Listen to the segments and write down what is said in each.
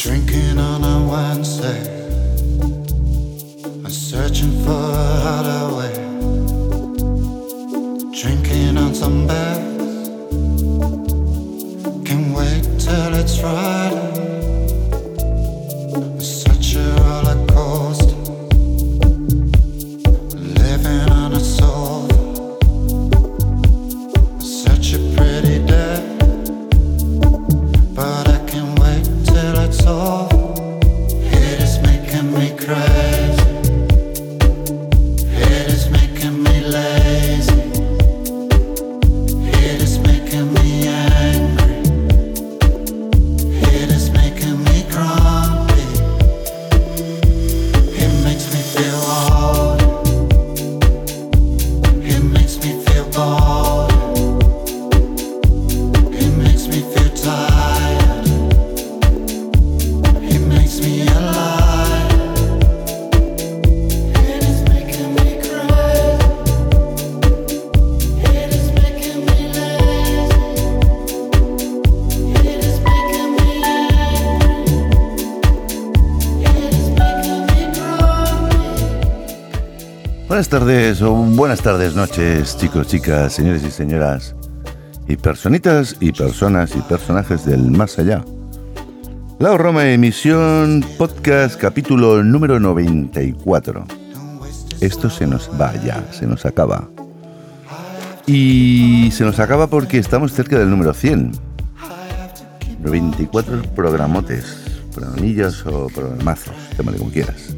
Drinking on a Wednesday and searching for a hideaway. Drinking on some bags. Noches, chicos, chicas, señores y señoras, y personitas y personas y personajes del más allá. La Roma emisión podcast capítulo número 94. Esto se nos va ya, se nos acaba. Y se nos acaba porque estamos cerca del número 100. 94 programotes, programillas o programazos, llámale como quieras.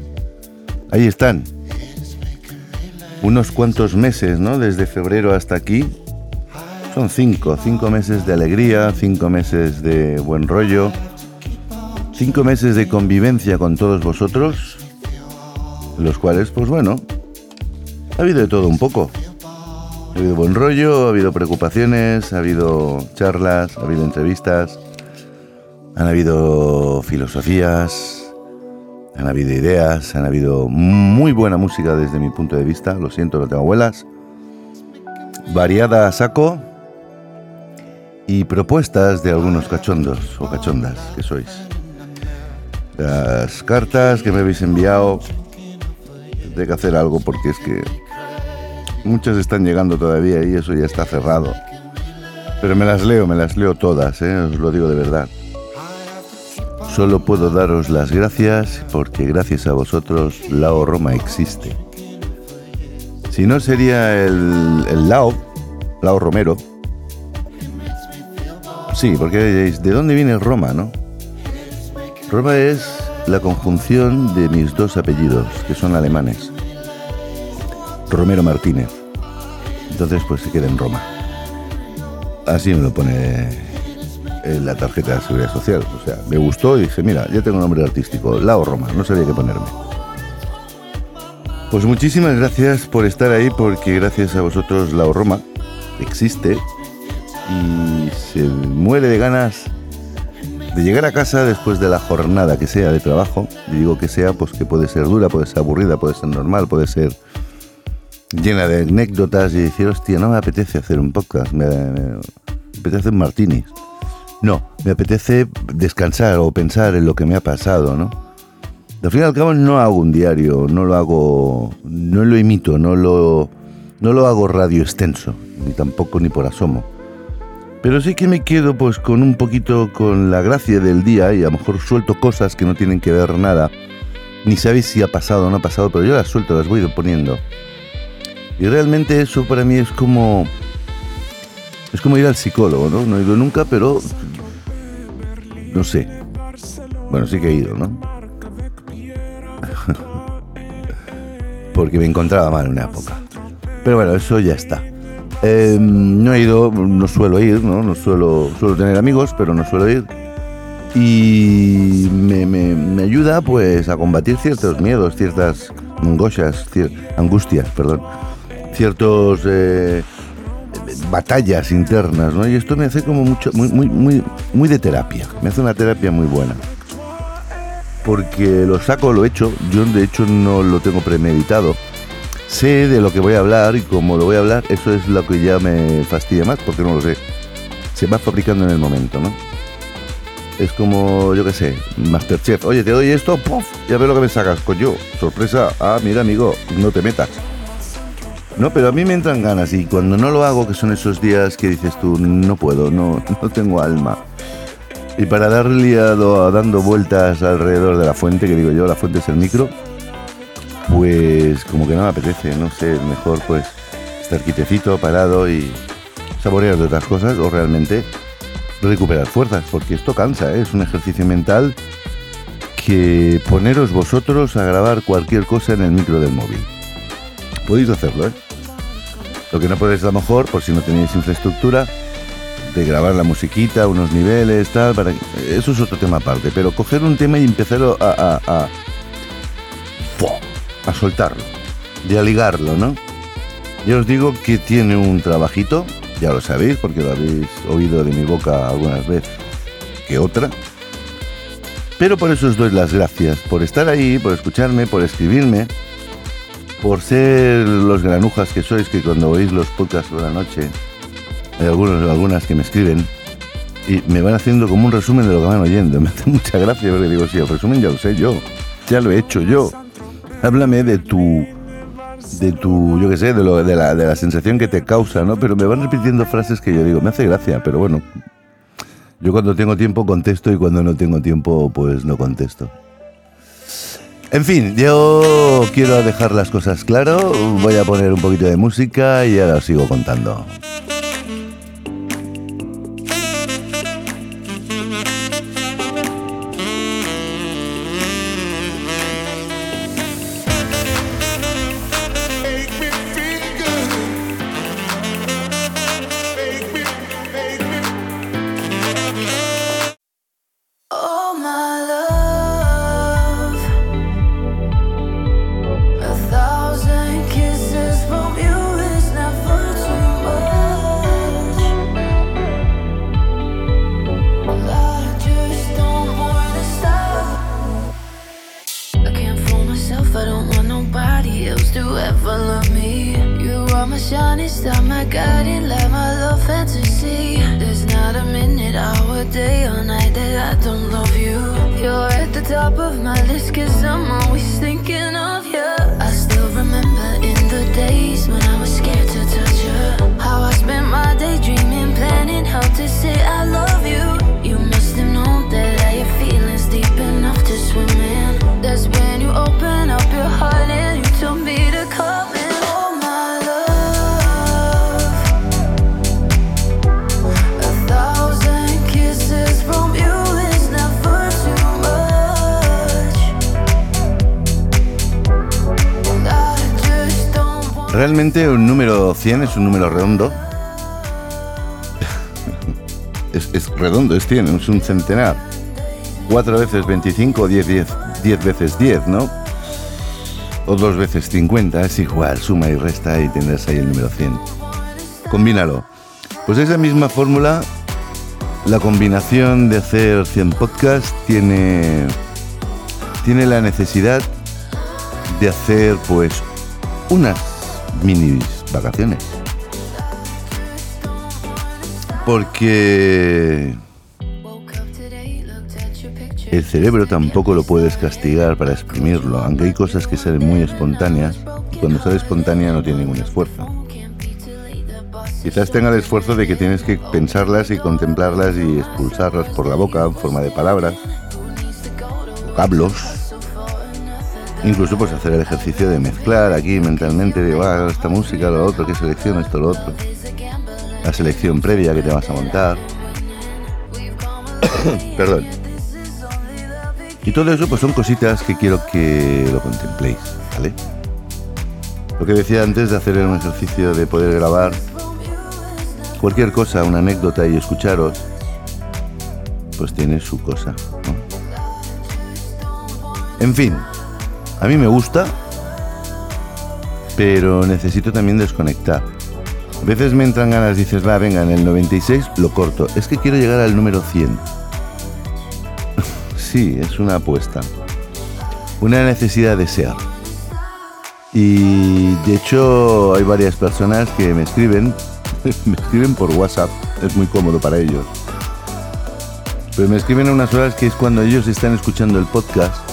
Ahí están, unos cuantos meses, ¿no? Desde febrero hasta aquí. Son cinco, cinco meses de alegría, cinco meses de buen rollo, cinco meses de convivencia con todos vosotros, los cuales, pues bueno, ha habido de todo un poco. Ha habido buen rollo, ha habido preocupaciones, ha habido charlas, ha habido entrevistas, han habido filosofías, han habido ideas, han habido muy buena música desde mi punto de vista, lo siento, no tengo abuelas. Variada a saco y propuestas de algunos cachondos o cachondas que sois. Las cartas que me habéis enviado, tendré que hacer algo porque es que muchas están llegando todavía y eso ya está cerrado. Pero me las leo, me las leo todas, ¿eh? os lo digo de verdad. Solo puedo daros las gracias porque gracias a vosotros Lao Roma existe. Si no sería el, Lao, Lao Romero. Sí, porque ¿de dónde viene Roma, no? Roma es la conjunción de mis dos apellidos, que son alemanes. Romero Martínez. Entonces, pues se queda en Roma. Así me lo pone en la tarjeta de seguridad social. O sea, me gustó y dije, mira, ya tengo nombre artístico, Lao Roma, no sabía qué ponerme. Pues muchísimas gracias por estar ahí, porque gracias a vosotros Lao Roma existe y se muere de ganas de llegar a casa después de la jornada que sea de trabajo. Digo que sea, pues que puede ser dura, puede ser aburrida, puede ser normal, puede ser llena de anécdotas y decir, hostia, no me apetece hacer un podcast, me, me apetece hacer un martini. No, me apetece descansar o pensar en lo que me ha pasado, ¿no? Al fin y al cabo no hago un diario, no lo hago, no lo imito, no lo, no lo hago radio extenso, ni tampoco ni por asomo. Pero sí que me quedo pues con un poquito con la gracia del día y a lo mejor suelto cosas que no tienen que ver nada. Ni sabéis si ha pasado o no ha pasado, pero yo las suelto, las voy poniendo. Y realmente eso para mí es como es como ir al psicólogo, ¿no? No he ido nunca, pero no sé. Bueno, sí que he ido, ¿no? Porque me encontraba mal en una época. Pero bueno, eso ya está. Eh, no he ido, no suelo ir, ¿no? No suelo, suelo tener amigos, pero no suelo ir. Y me, ayuda pues a combatir ciertos miedos, ciertas angoshas, cier- angustias, perdón. Ciertos eh, batallas internas, ¿no? Y esto me hace como mucho, muy, muy, muy, muy de terapia. Me hace una terapia muy buena. Porque lo saco, lo he hecho. Yo de hecho no lo tengo premeditado. Sé de lo que voy a hablar y como lo voy a hablar, eso es lo que ya me fastidia más porque no lo sé. Se va fabricando en el momento, ¿no? Es como, yo qué sé, Masterchef. Oye, te doy esto, ¡puf! Ya ves lo que me sacas. Coño, sorpresa. Ah, mira, amigo, no te metas. No, pero a mí me entran ganas y cuando no lo hago, que son esos días que dices tú, no puedo, no, no tengo alma. Y para darle liado, dando vueltas alrededor de la fuente, que digo yo, la fuente es el micro, pues como que no me apetece, no sé, mejor pues estar quitecito, parado y saborear de otras cosas o realmente recuperar fuerzas, porque esto cansa, ¿eh? es un ejercicio mental que poneros vosotros a grabar cualquier cosa en el micro del móvil. Podéis hacerlo, ¿eh? Lo que no podéis a lo mejor, por si no tenéis infraestructura, de grabar la musiquita, unos niveles, tal, para... eso es otro tema aparte, pero coger un tema y empezar a, a, a, a soltarlo, y a ligarlo, ¿no? Ya os digo que tiene un trabajito, ya lo sabéis porque lo habéis oído de mi boca algunas veces que otra. Pero por eso os doy las gracias, por estar ahí, por escucharme, por escribirme, por ser los granujas que sois, que cuando oís los podcasts por la noche, hay algunos algunas que me escriben y me van haciendo como un resumen de lo que van oyendo. Me hace mucha gracia porque digo, sí, el resumen ya lo sé yo, ya lo he hecho yo. Háblame de tu de tu, yo qué sé, de, la, de la sensación que te causa, ¿no? Pero me van repitiendo frases que yo digo, me hace gracia, pero bueno, yo cuando tengo tiempo contesto y cuando no tengo tiempo pues no contesto. En fin, yo quiero dejar las cosas claro, voy a poner un poquito de música y ahora os sigo contando. Realmente un número 100 es un número redondo. es, es redondo, es 100, es un centenar. 4 veces 25 o 10, 10, 10 veces 10, ¿no? O 2 veces 50, es igual, suma y resta y tendrás ahí el número 100. Combínalo. Pues esa misma fórmula, la combinación de hacer 100 podcasts tiene, tiene la necesidad de hacer pues unas mini vacaciones. Porque el cerebro tampoco lo puedes castigar para exprimirlo, aunque hay cosas que salen muy espontáneas y cuando sale espontánea no tiene ningún esfuerzo. Quizás tenga el esfuerzo de que tienes que pensarlas y contemplarlas y expulsarlas por la boca en forma de palabras, vocablos. Incluso pues hacer el ejercicio de mezclar aquí mentalmente, de "Ah, esta música, lo otro, que selecciono esto, lo otro. La selección previa que te vas a montar. Perdón. Y todo eso pues son cositas que quiero que lo contempléis, ¿vale? Lo que decía antes de hacer un ejercicio de poder grabar cualquier cosa, una anécdota y escucharos, pues tiene su cosa. En fin, a mí me gusta, pero necesito también desconectar. A veces me entran ganas, dices, va, venga, en el 96 lo corto. Es que quiero llegar al número 100. sí, es una apuesta. Una necesidad de ser. Y de hecho hay varias personas que me escriben, me escriben por WhatsApp, es muy cómodo para ellos. Pero me escriben a unas horas que es cuando ellos están escuchando el podcast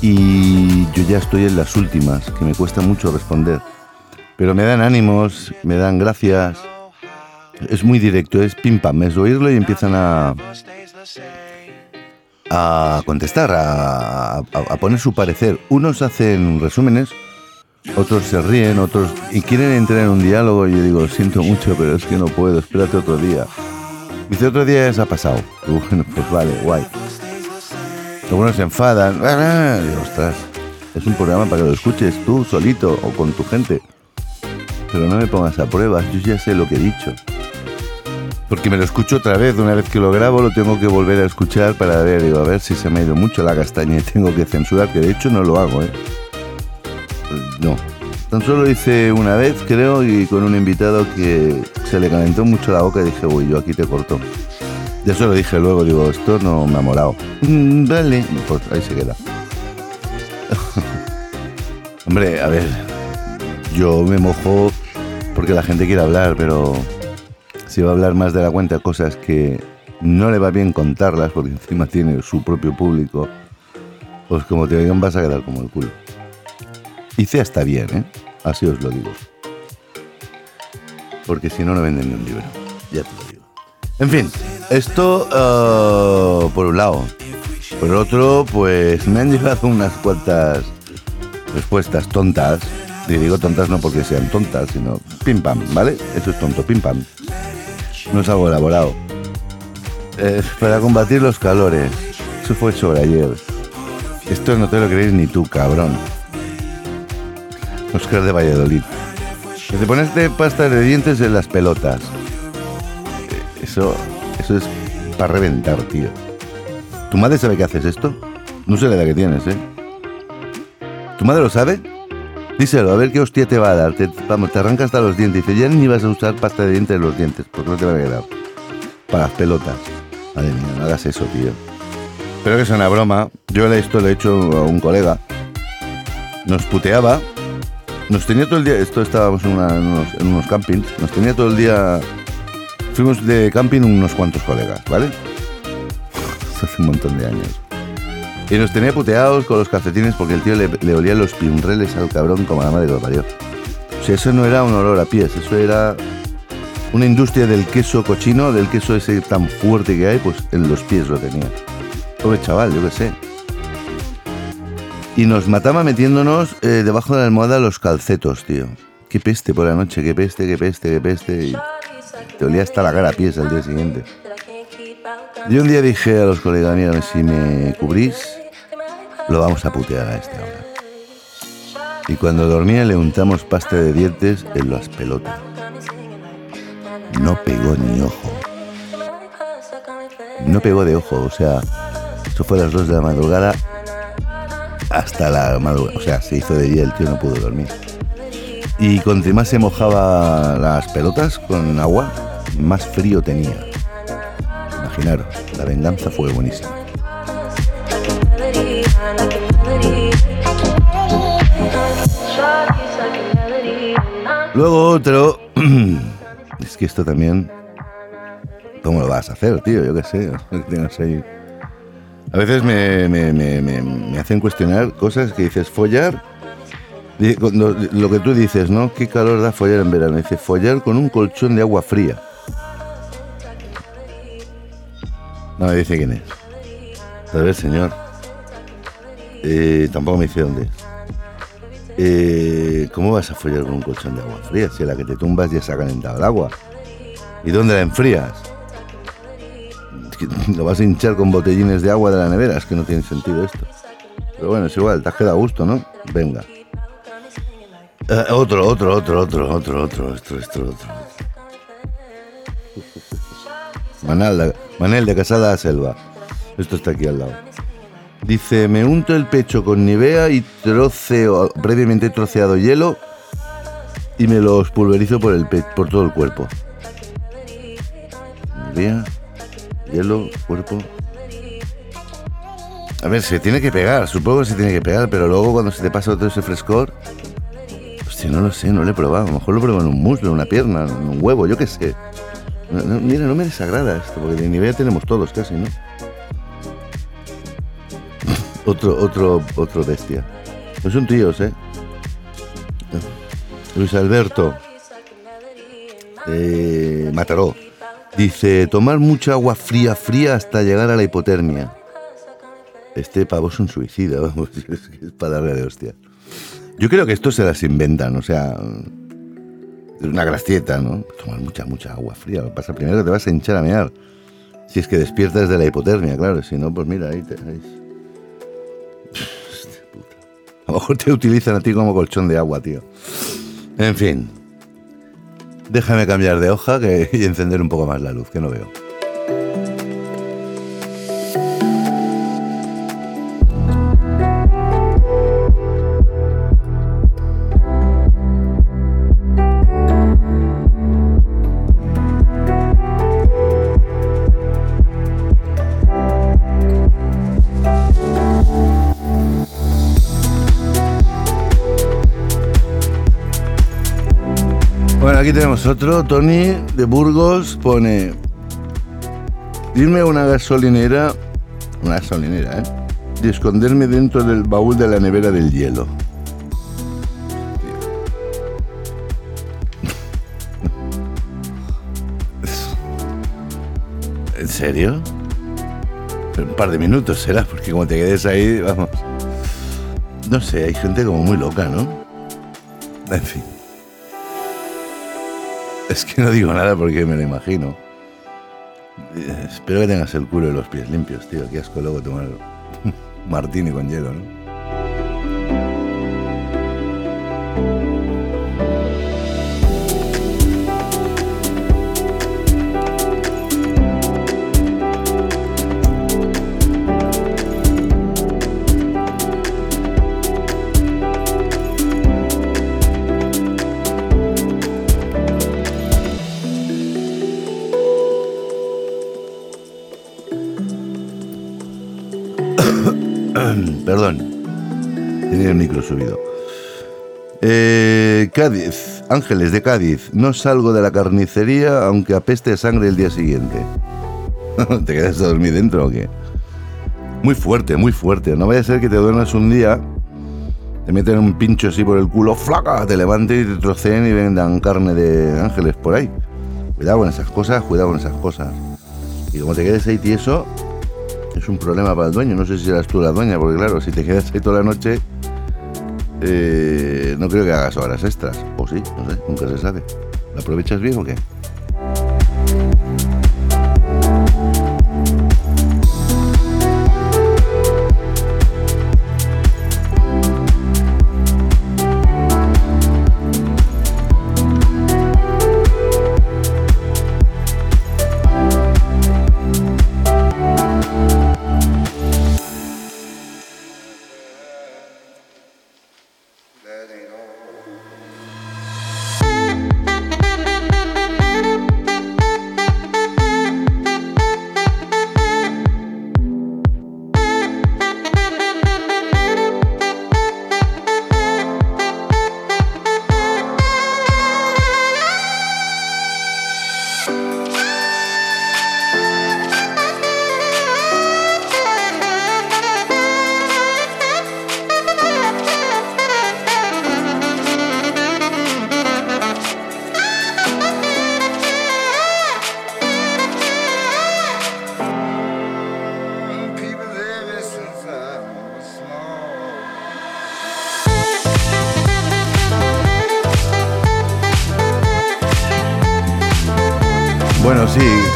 y yo ya estoy en las últimas, que me cuesta mucho responder. Pero me dan ánimos, me dan gracias. Es muy directo, es pim pam, es oírlo y empiezan a, a contestar, a, a- poner su parecer. Unos hacen resúmenes, otros se ríen, otros y quieren entrar en un diálogo y yo digo, siento mucho, pero es que no puedo, espérate otro día. Dice, otro día ya se ha pasado. Bueno, pues vale, guay. Algunos se enfadan. "Ah", Digo, ostras, es un programa para que lo escuches tú solito o con tu gente. Pero no me pongas a prueba, yo ya sé lo que he dicho. Porque me lo escucho otra vez, una vez que lo grabo lo tengo que volver a escuchar para ver, digo, a ver si se me ha ido mucho la castaña y tengo que censurar, que de hecho no lo hago, ¿eh? No. Tan solo lo hice una vez, creo, y con un invitado que se le calentó mucho la boca y dije, uy, yo aquí te corto. Ya se lo dije luego, digo, esto no me ha molado. "Mm, vale, pues ahí se queda. Hombre, a ver, yo me mojo porque la gente quiere hablar, pero si va a hablar más de la cuenta cosas que no le va bien contarlas, porque encima tiene su propio público, pues como te oigan vas a quedar como el culo. Hice hasta bien, ¿eh? Así os lo digo. Porque si no, no venden ni un libro. Ya te. En fin, esto ah, por un lado. Por otro, pues me han llegado unas cuantas respuestas tontas. Y digo tontas no porque sean tontas, sino pim pam, ¿vale? Eso es tonto, pim pam. No es algo elaborado. Eh, para combatir los calores. Eso fue sobre ayer. Esto no te lo creéis ni tú, cabrón. Oscar de Valladolid. Que te pones de pasta de dientes en las pelotas. Eso, eso es para reventar, tío. ¿Tu madre sabe que haces esto? No sé la edad que tienes, ¿eh? ¿Tu madre lo sabe? Díselo, a ver qué hostia te va a dar. Vamos, te arranca hasta los dientes. Dice, ya ni vas a usar pasta de dientes en los dientes, porque no te va a quedar. Para las pelotas. Madre mía, no hagas eso, tío. Pero que es una broma. Yo esto lo he hecho a un colega. Nos puteaba. Nos tenía todo el día. Esto estábamos en, en unos, en unos campings. Nos tenía todo el día. Fuimos de camping unos cuantos colegas, ¿vale? Hace un montón de años. Y nos tenía puteados con los calcetines porque el tío le, olía los pinreles al cabrón como a la madre que lo parió. O sea, eso no era un olor a pies, eso era una industria del queso cochino, del queso ese tan fuerte que hay, pues en los pies lo tenía. Pobre chaval, yo qué sé. Y nos mataba metiéndonos eh, debajo de la almohada los calcetos, tío. Qué peste por la noche, qué peste, qué peste, qué peste. Te olía hasta la cara a pies al día siguiente. Y un día dije a los colegas, mira, si me cubrís, lo vamos a putear a esta hora. Y cuando dormía le untamos pasta de dientes en las pelotas. No pegó ni ojo. No pegó de ojo, o sea, eso fue a las 2 de la madrugada hasta la madrugada. O sea, se hizo de día, el tío no pudo dormir. Y cuanto más se mojaba las pelotas con agua, más frío tenía. Imaginaros, la venganza fue buenísima. Luego otro. Es que esto también. ¿Cómo lo vas a hacer, tío? Yo qué sé. A veces me, me- me- me- hacen cuestionar cosas que dices, follar. Lo que tú dices, ¿no? ¿Qué calor da follar en verano? Dice, follar con un colchón de agua fría. No me dice quién es. A ver, señor. Eh, tampoco me dice dónde es. Eh, ¿Cómo vas a follar con un colchón de agua fría? Si a la que te tumbas ya se ha calentado el agua. ¿Y dónde la enfrías? Lo vas a hinchar con botellines de agua de la nevera. Es que no tiene sentido esto. Pero bueno, es igual, te has quedado a gusto, ¿no? Venga. Eh, otro, otro, otro, otro, otro, otro, otro, otro, otro. Manal, Manel de Casada a Selva. Esto está aquí al lado. Dice, me unto el pecho con Nivea y troceo, previamente troceado hielo y me los pulverizo por el pe- por todo el cuerpo. Nivea, hielo, cuerpo. A ver, se tiene que pegar, supongo que se tiene que pegar, pero luego cuando se te pasa todo ese frescor, hostia, no lo sé, no lo he probado. A lo mejor lo pruebo en un muslo, en una pierna, en un huevo, yo qué sé. No, no, mira, no me desagrada esto, porque de nivel tenemos todos casi, ¿no? otro, otro, otro bestia. Pues son tíos, ¿eh? Luis Alberto eh, Mataró dice: tomar mucha agua fría, fría hasta llegar a la hipotermia. Este pavo es un suicida, vamos, es, darle de hostia. Yo creo que esto se las inventan, o sea, una gracieta, ¿no? Tomar mucha, mucha agua fría. Lo pasa primero que te vas a hinchar a mear. Si es que despiertas de la hipotermia, claro. Si no, pues mira, ahí te. A lo mejor te utilizan a ti como colchón de agua, tío. En fin. Déjame cambiar de hoja que- y encender un poco más la luz, que no veo. Bueno, aquí tenemos otro. Tony de Burgos pone: a una gasolinera, una gasolinera, ¿eh? Y esconderme dentro del baúl de la nevera del hielo. ¿En serio? Un par de minutos será, porque como te quedes ahí, vamos. No sé, hay gente como muy loca, ¿no? En fin. Es que no digo nada porque me lo imagino. Eh, Espero que tengas el culo y los pies limpios, tío. Qué asco luego tomar martini con hielo, ¿no? Micro subido. Eh, Cádiz. Ángeles de Cádiz. No salgo de la carnicería aunque apeste sangre el día siguiente. ¿Te quedas a dormir dentro o qué? Muy fuerte, muy fuerte. No vaya a ser que te duermas un día, te meten un pincho así por el culo, flaca, te levanten y te troceen y vendan carne de ángeles por ahí. Cuidado con esas cosas, cuidado con esas cosas. Y como te quedes ahí tieso, es un problema para el dueño. No sé si serás tú la dueña, porque claro, si te quedas ahí toda la noche, eh, no creo que hagas horas extras. O sí, no sé, nunca se sabe. ¿La aprovechas bien o qué?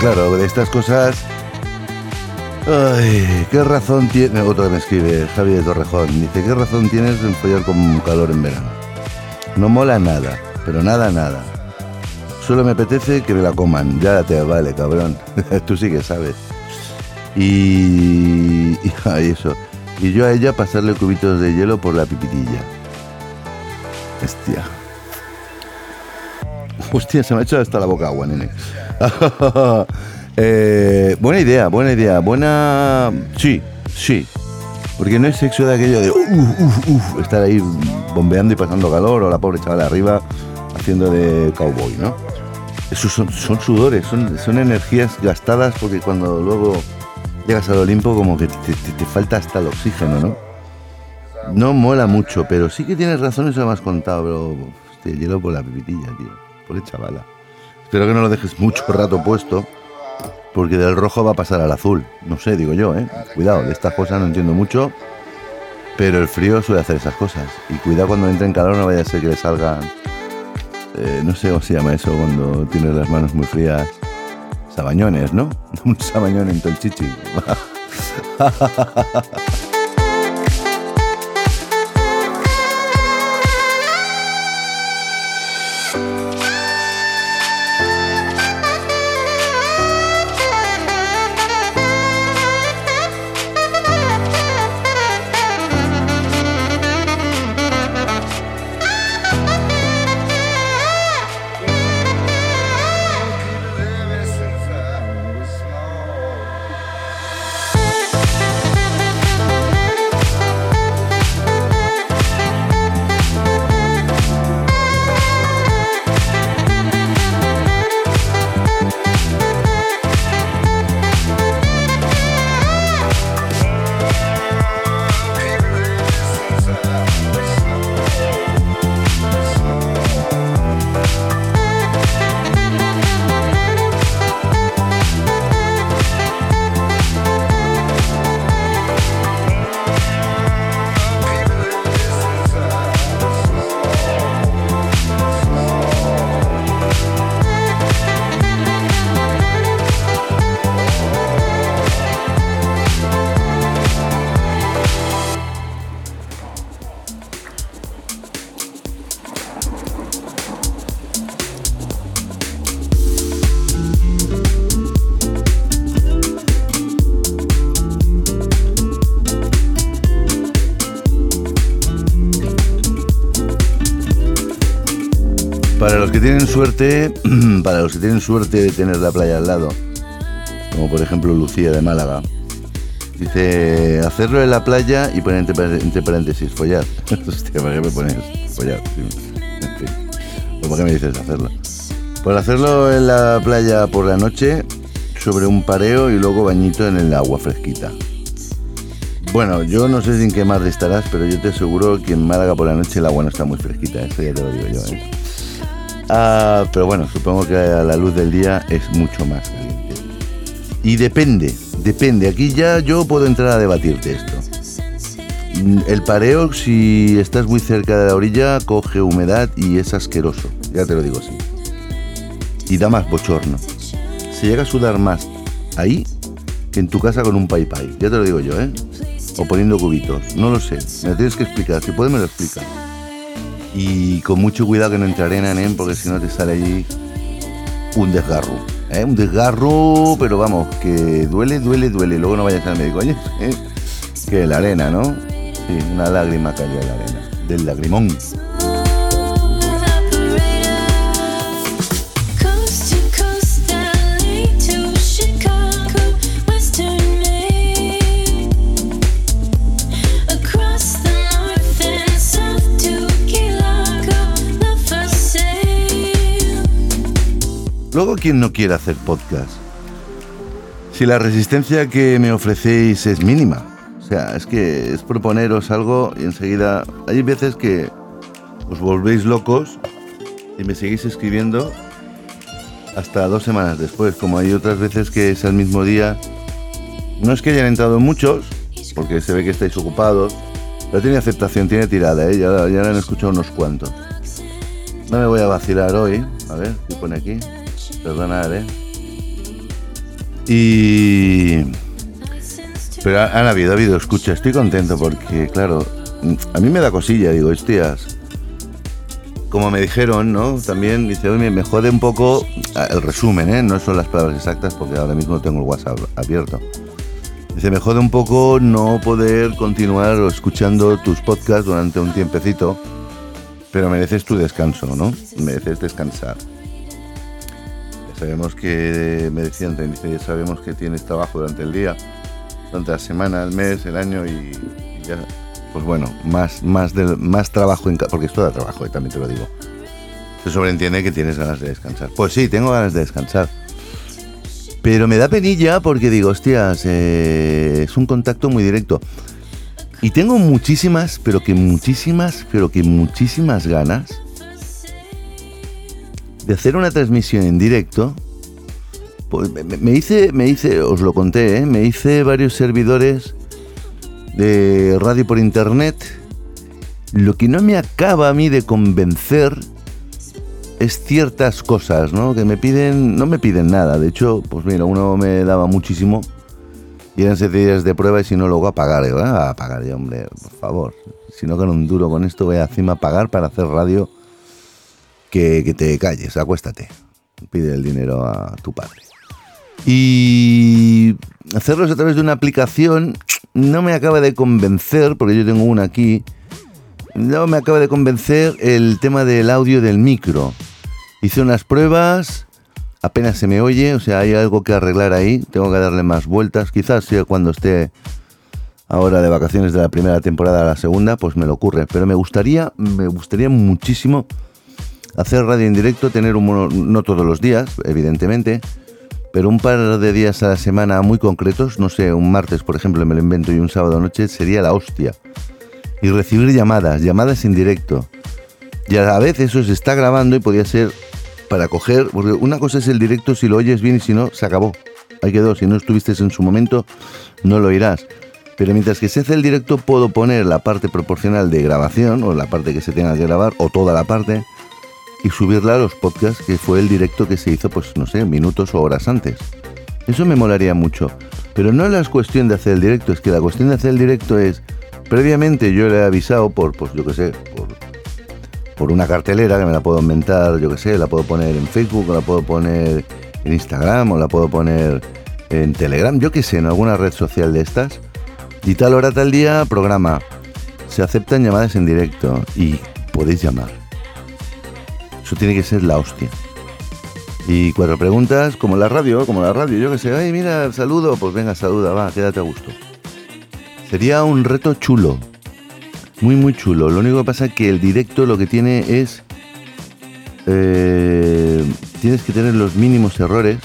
Claro, de estas cosas. Ay, ¿qué razón tiene? Otro que me escribe, Javi de Torrejón. Dice, ¿qué razón tienes en follar con calor en verano? No mola nada, pero nada, nada. Solo me apetece que me la coman. Ya te vale, cabrón. Tú sí que sabes. Y. Eso. Y yo a ella pasarle cubitos de hielo por la pipitilla. Hostia. Hostia, se me ha hecho hasta la boca agua, nene. Eh, buena idea, buena idea. Buena. Sí, sí. Porque no es sexo de aquello de uf, uf, uf, estar ahí bombeando y pasando calor o la pobre chavala arriba haciendo de cowboy, ¿no? Esos son, sudores, son, energías gastadas porque cuando luego llegas al Olimpo como que te, te- te falta hasta el oxígeno, ¿no? No mola mucho, pero sí que tienes razón, eso me has contado, pero hostia, hielo por la pipitilla, tío. Por el chavala. Espero que no lo dejes mucho rato puesto, porque del rojo va a pasar al azul. No sé, digo yo, ¿eh? Cuidado, de estas cosas no entiendo mucho, pero el frío suele hacer esas cosas. Y cuidado cuando entre en calor, no vaya a ser que le salgan. eh, no sé cómo se llama eso cuando tienes las manos muy frías. Sabañones, ¿no? Un sabañón en todo el chichi. Para los que tienen suerte, para los que tienen suerte de tener la playa al lado, como por ejemplo Lucía de Málaga, dice hacerlo en la playa y poner entre, par- entre paréntesis follar. Hostia, ¿para qué me pones follar? Sí. Fin. ¿Pues ¿Por qué me dices hacerlo? Por hacerlo en la playa por la noche, sobre un pareo y luego bañito en el agua fresquita. Bueno, yo no sé si en qué mar estarás, pero yo te aseguro que en Málaga por la noche el agua no está muy fresquita, eso ya te lo digo yo. ¿eh? Ah, pero bueno, supongo que a la luz del día es mucho más caliente. Y depende, depende. Aquí ya yo puedo entrar a debatirte esto. El pareo, si estás muy cerca de la orilla, coge humedad y es asqueroso. Ya te lo digo así. Y da más bochorno. Se llega a sudar más ahí que en tu casa con un pai pai. Ya te lo digo yo, ¿eh? O poniendo cubitos. No lo sé. Me lo tienes que explicar. Si puedes, me lo explicas. Y con mucho cuidado que no entre arena, ¿eh? porque si no te sale allí un desgarro. ¿eh? Un desgarro, pero vamos, que duele, duele, duele. Luego no vayas al médico. Oye, ¿eh? que la arena, ¿no? Sí, una lágrima cayó en la arena. Del lagrimón. Luego, ¿quién no quiere hacer podcast? Si la resistencia que me ofrecéis es mínima. O sea, es que es proponeros algo y enseguida... Hay veces que os volvéis locos y me seguís escribiendo hasta dos semanas después, como hay otras veces que es al mismo día. No es que hayan entrado muchos, porque se ve que estáis ocupados, pero tiene aceptación, tiene tirada, ¿eh? ya, ya han escuchado unos cuantos. No me voy a vacilar hoy, a ver, ¿qué pone aquí? Perdonad, ¿eh? Y... Pero ha- han habido, ha habido escucha, estoy contento porque, claro, a mí me da cosilla, digo, hostias, como me dijeron, ¿no? También dice, oye, me jode un poco el resumen, ¿eh? No son las palabras exactas porque ahora mismo tengo el WhatsApp abierto. Dice, me jode un poco no poder continuar escuchando tus podcasts durante un tiempecito, pero mereces tu descanso, ¿no? Mereces descansar. Sabemos que, me decían, sabemos que tienes trabajo durante el día, durante la semana, el mes, el año y, y ya, pues bueno, más, más, del, más trabajo, porque esto da trabajo, eh, también te lo digo. Se sobreentiende que tienes ganas de descansar. Pues sí, tengo ganas de descansar. Pero me da penilla porque digo, hostias, eh, es un contacto muy directo. Y tengo muchísimas, pero que muchísimas, pero que muchísimas ganas de hacer una transmisión en directo. Pues me, hice, me hice, os lo conté, ¿eh? me hice varios servidores de radio por internet. Lo que no me acaba a mí de convencer es ciertas cosas, ¿no? Que me piden, no me piden nada. De hecho, pues mira, uno me daba muchísimo y eran siete días de prueba y si no, luego a pagar. Ah, a hombre, por favor. Si no gano un duro con esto, voy a encima a pagar para hacer radio. Que, te calles, acuéstate. Pide el dinero a tu padre. Y hacerlos a través de una aplicación no me acaba de convencer, porque yo tengo una aquí. No me acaba de convencer el tema del audio del micro. Hice unas pruebas, apenas se me oye, o sea, hay algo que arreglar ahí, tengo que darle más vueltas. Quizás sea cuando esté ahora de vacaciones de la primera temporada a la segunda, pues me lo ocurre. Pero me gustaría, me gustaría muchísimo hacer radio en directo, tener un mono- no todos los días, evidentemente, pero un par de días a la semana muy concretos, no sé, un martes, por ejemplo, me lo invento y un sábado noche, sería la hostia. Y recibir llamadas, llamadas en directo. Y a la vez eso se está grabando y podría ser para coger, porque una cosa es el directo, si lo oyes bien y si no, se acabó. Ahí quedó, si no estuviste en su momento, no lo oirás. Pero mientras que se hace el directo, puedo poner la parte proporcional de grabación, o la parte que se tenga que grabar, o toda la parte, y subirla a los podcasts, que fue el directo que se hizo, pues no sé, minutos o horas antes. Eso me molaría mucho. Pero no es cuestión de hacer el directo, es que la cuestión de hacer el directo es, previamente yo le he avisado por, pues yo qué sé, por, por una cartelera que me la puedo inventar, yo qué sé, la puedo poner en Facebook, o la puedo poner en Instagram, o la puedo poner en Telegram, yo qué sé, en alguna red social de estas. Y tal hora, tal día, programa. Se aceptan llamadas en directo y podéis llamar. Tiene que ser la hostia. Y cuatro preguntas, como la radio, como la radio, yo que sé, ay, mira, saludo, pues venga, saluda, va, quédate a gusto. Sería un reto chulo, muy, muy chulo. Lo único que pasa es que el directo lo que tiene es, eh, tienes que tener los mínimos errores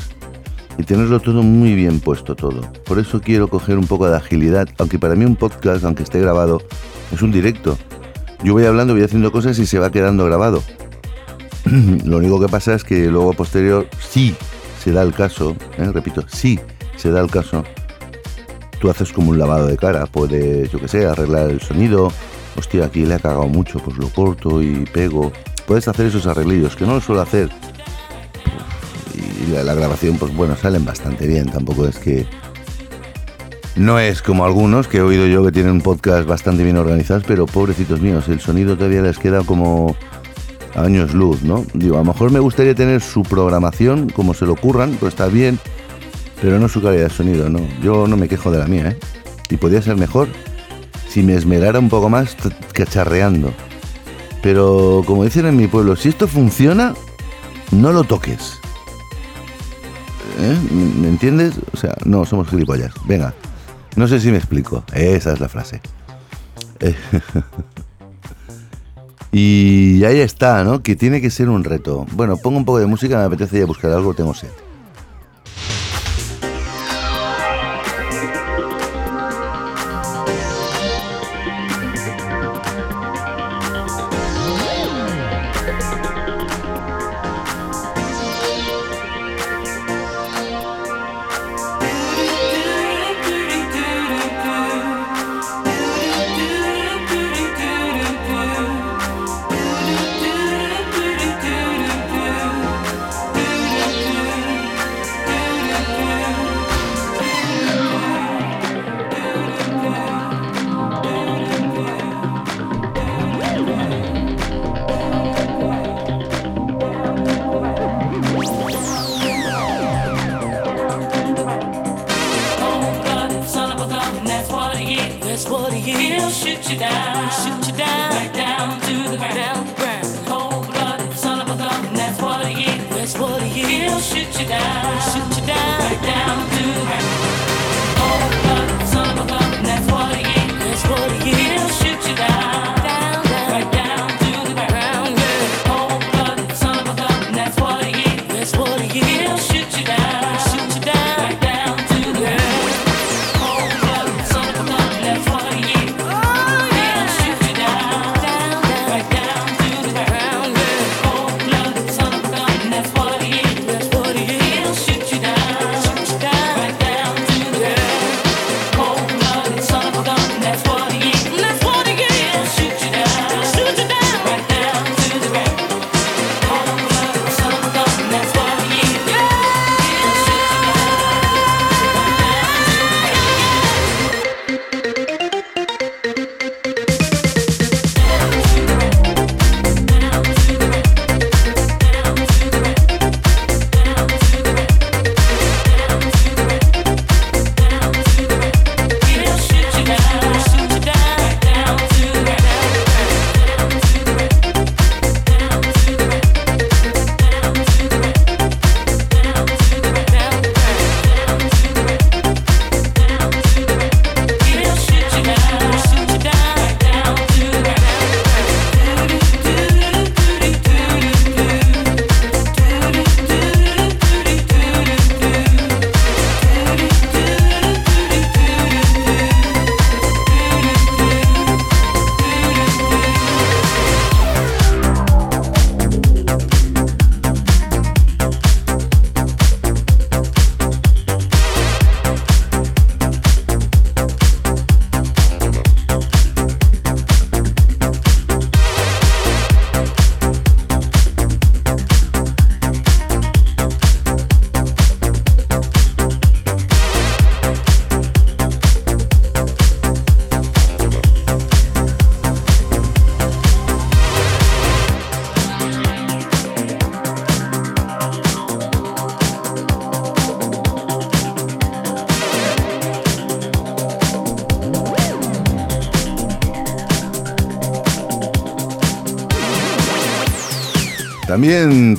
y tenerlo todo muy bien puesto todo. Por eso quiero coger un poco de agilidad, aunque para mí un podcast, aunque esté grabado, es un directo. Yo voy hablando, voy haciendo cosas y se va quedando grabado. Lo único que pasa es que luego a posterior, sí se da el caso, ¿eh? repito, sí se da el caso, tú haces como un lavado de cara, puedes, yo que sé, arreglar el sonido, hostia, aquí le ha cagado mucho, pues lo corto y pego. Puedes hacer esos arreglillos, que no lo suelo hacer. Y la, la grabación, pues bueno, salen bastante bien, tampoco es que... No es como algunos que he oído yo que tienen un podcast bastante bien organizados, pero pobrecitos míos, el sonido todavía les queda como años luz, ¿no? Digo, a lo mejor me gustaría tener su programación como se lo ocurran, pues está bien, pero no su calidad de sonido, ¿no? Yo no me quejo de la mía, ¿eh? Y podría ser mejor si me esmerara un poco más cacharreando. Pero como dicen en mi pueblo, si esto funciona, no lo toques. ¿Eh? ¿Me entiendes? O sea, no, somos gilipollas. Venga, no sé si me explico. Esa es la frase. Y ahí está, ¿no? Que tiene que ser un reto. Bueno, pongo un poco de música, me apetece ya buscar algo, tengo sed.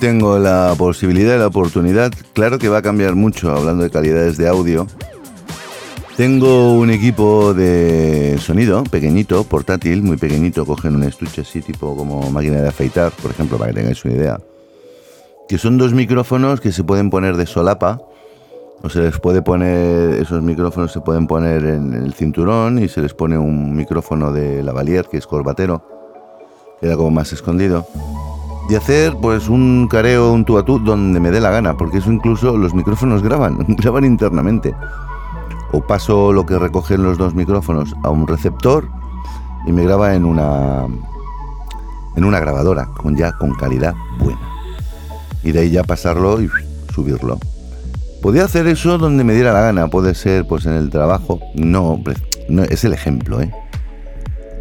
Tengo la posibilidad y la oportunidad, claro que va a cambiar mucho hablando de calidades de audio. Tengo un equipo de sonido pequeñito, portátil, muy pequeñito, cogen un estuche así tipo como máquina de afeitar, por ejemplo, para que tengáis una idea. Que son dos micrófonos que se pueden poner de solapa, o se les puede poner, esos micrófonos se pueden poner en el cinturón y se les pone un micrófono de lavalier que es corbatero, queda como más escondido y hacer pues un careo, un tú a tú donde me dé la gana, porque eso incluso los micrófonos graban, graban internamente. O paso lo que recogen los dos micrófonos a un receptor y me graba en una en una grabadora con ya con calidad buena. Y de ahí ya pasarlo y subirlo. Podía hacer eso donde me diera la gana, puede ser pues en el trabajo, no, no es el ejemplo, ¿eh?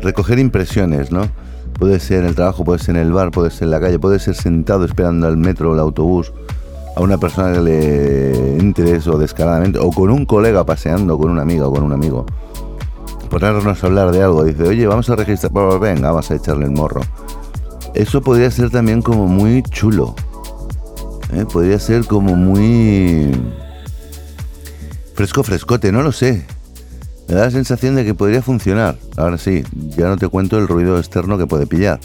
Recoger impresiones, ¿no? Puede ser en el trabajo, puede ser en el bar, puede ser en la calle, puede ser sentado esperando al metro o el autobús a una persona que le interese o descaradamente, o con un colega paseando, con una amiga o con un amigo. Ponernos a hablar de algo, dice, oye, vamos a registrar, venga, vamos a echarle el morro. Eso podría ser también como muy chulo. ¿eh? Podría ser como muy fresco, frescote, no lo sé. Me da la sensación de que podría funcionar. Ahora sí, ya no te cuento el ruido externo que puede pillar.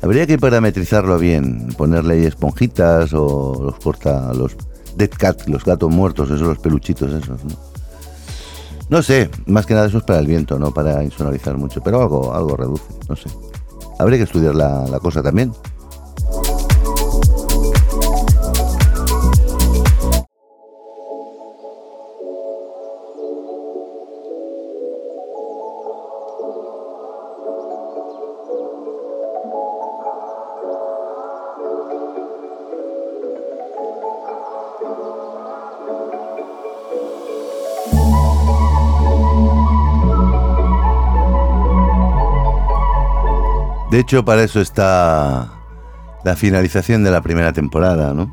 Habría que parametrizarlo bien, ponerle esponjitas o los corta, los dead cat, los gatos muertos, esos, los peluchitos esos, ¿no? Sé, más que nada eso es para el viento, no para insonorizar mucho, pero algo, algo reduce, no sé. Habría que estudiar la cosa también. De hecho, para eso está la finalización de la primera temporada, ¿no?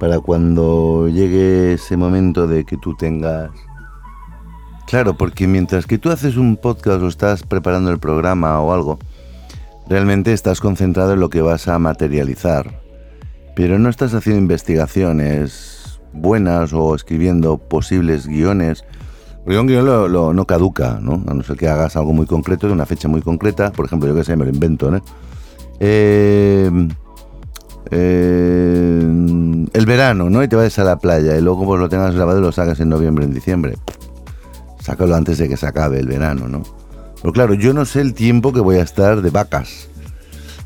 Para cuando llegue ese momento de que tú tengas... Claro, porque mientras que tú haces un podcast o estás preparando el programa o algo, realmente estás concentrado en lo que vas a materializar. Pero no estás haciendo investigaciones buenas o escribiendo posibles guiones guion lo, no caduca, ¿no? A no ser que hagas algo muy concreto, de una fecha muy concreta. Por ejemplo, yo que sé, me lo invento, ¿no? Eh, eh, el verano, ¿no? Y te vayas a la playa y luego pues lo tengas grabado y lo sacas en noviembre, en diciembre. Sácalo antes de que se acabe el verano, ¿no? Pero claro, yo no sé el tiempo que voy a estar de vacas.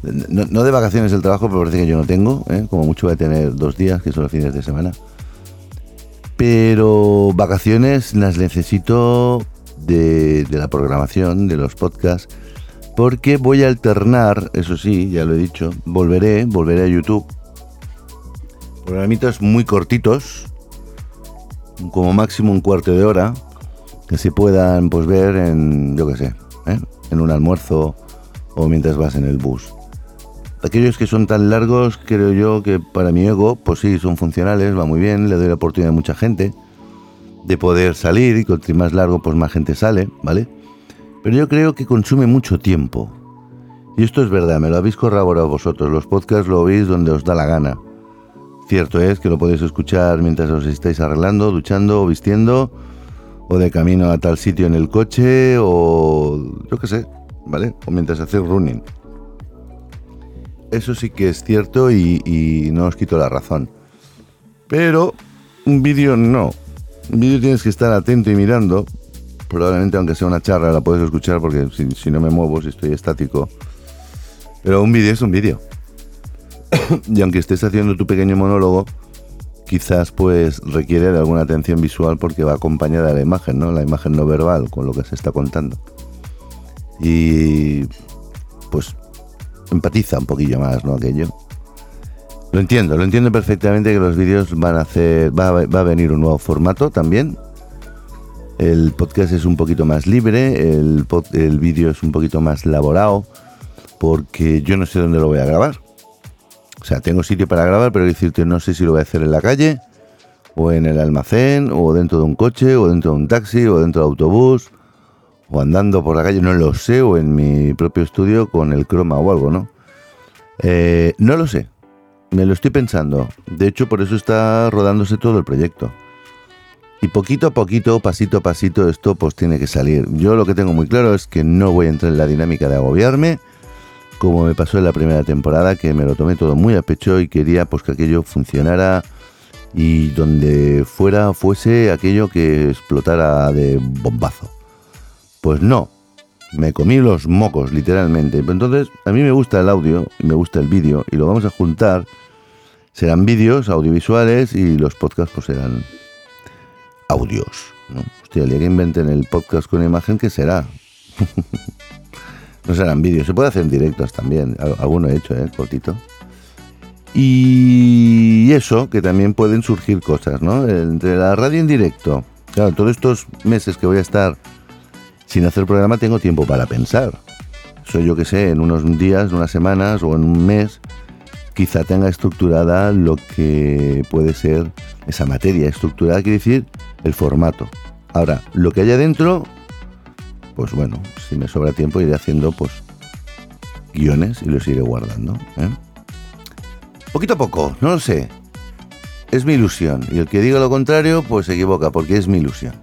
No, no de vacaciones del trabajo, pero parece que yo no tengo, ¿eh? Como mucho voy a tener dos días, que son los fines de semana pero vacaciones las necesito de, la programación, de los podcasts, porque voy a alternar, eso sí, ya lo he dicho, volveré, volveré a YouTube. Programitas muy cortitos, como máximo un cuarto de hora, que se puedan pues ver en, yo qué sé, ¿eh? en un almuerzo o mientras vas en el bus. Aquellos que son tan largos, creo yo que para mi ego, pues sí, son funcionales, va muy bien, le doy la oportunidad a mucha gente de poder salir y cuanto más largo, pues más gente sale, ¿vale? Pero yo creo que consume mucho tiempo. Y esto es verdad, me lo habéis corroborado vosotros, los podcasts lo veis donde os da la gana. Cierto es que lo podéis escuchar mientras os estáis arreglando, duchando o vistiendo, o de camino a tal sitio en el coche, o yo qué sé, ¿vale? O mientras hacéis running. Eso sí que es cierto y, no os quito la razón. Pero un vídeo no. Un vídeo tienes que estar atento y mirando. Probablemente aunque sea una charla la puedes escuchar porque si, si no me muevo, si estoy estático. Pero un vídeo es un vídeo. y aunque estés haciendo tu pequeño monólogo, quizás pues requiere de alguna atención visual porque va acompañada de la imagen, ¿no? La imagen no verbal con lo que se está contando. Y pues empatiza un poquillo más, ¿no? Aquello. Lo entiendo, lo entiendo perfectamente que los vídeos van a hacer, va, a- venir un nuevo formato también. El podcast es un poquito más libre, el, el vídeo es un poquito más elaborado, porque yo no sé dónde lo voy a grabar. O sea, tengo sitio para grabar, pero decirte no sé si lo voy a hacer en la calle, o en el almacén, o dentro de un coche, o dentro de un taxi, o dentro de autobús, o andando por la calle, no lo sé, o en mi propio estudio con el croma o algo, ¿no? Eh, no lo sé. Me lo estoy pensando. De hecho, por eso está rodándose todo el proyecto. Y poquito a poquito, pasito a pasito, esto pues tiene que salir. Yo lo que tengo muy claro es que no voy a entrar en la dinámica de agobiarme, como me pasó en la primera temporada, que me lo tomé todo muy a pecho y quería pues que aquello funcionara y donde fuera fuese aquello que explotara de bombazo. Pues no, me comí los mocos, literalmente. Entonces, a mí me gusta el audio y me gusta el vídeo y lo vamos a juntar. Serán vídeos audiovisuales y los podcasts pues serán audios. ¿no? Hostia, el día que inventen el podcast con imagen, ¿qué será? no serán vídeos, se puede hacer en directos también. Al- Alguno he hecho, ¿eh? Cortito. Y eso, que también pueden surgir cosas, ¿no? Entre la radio en directo. Claro, todos estos meses que voy a estar sin hacer programa tengo tiempo para pensar. Soy yo que sé, en unos días, unas semanas o en un mes, quizá tenga estructurada lo que puede ser esa materia. Estructurada quiere decir el formato. Ahora, lo que haya dentro, pues bueno, si me sobra tiempo iré haciendo pues guiones y los iré guardando. ¿eh? Poquito a poco, no lo sé. Es mi ilusión. Y el que diga lo contrario, pues se equivoca, porque es mi ilusión.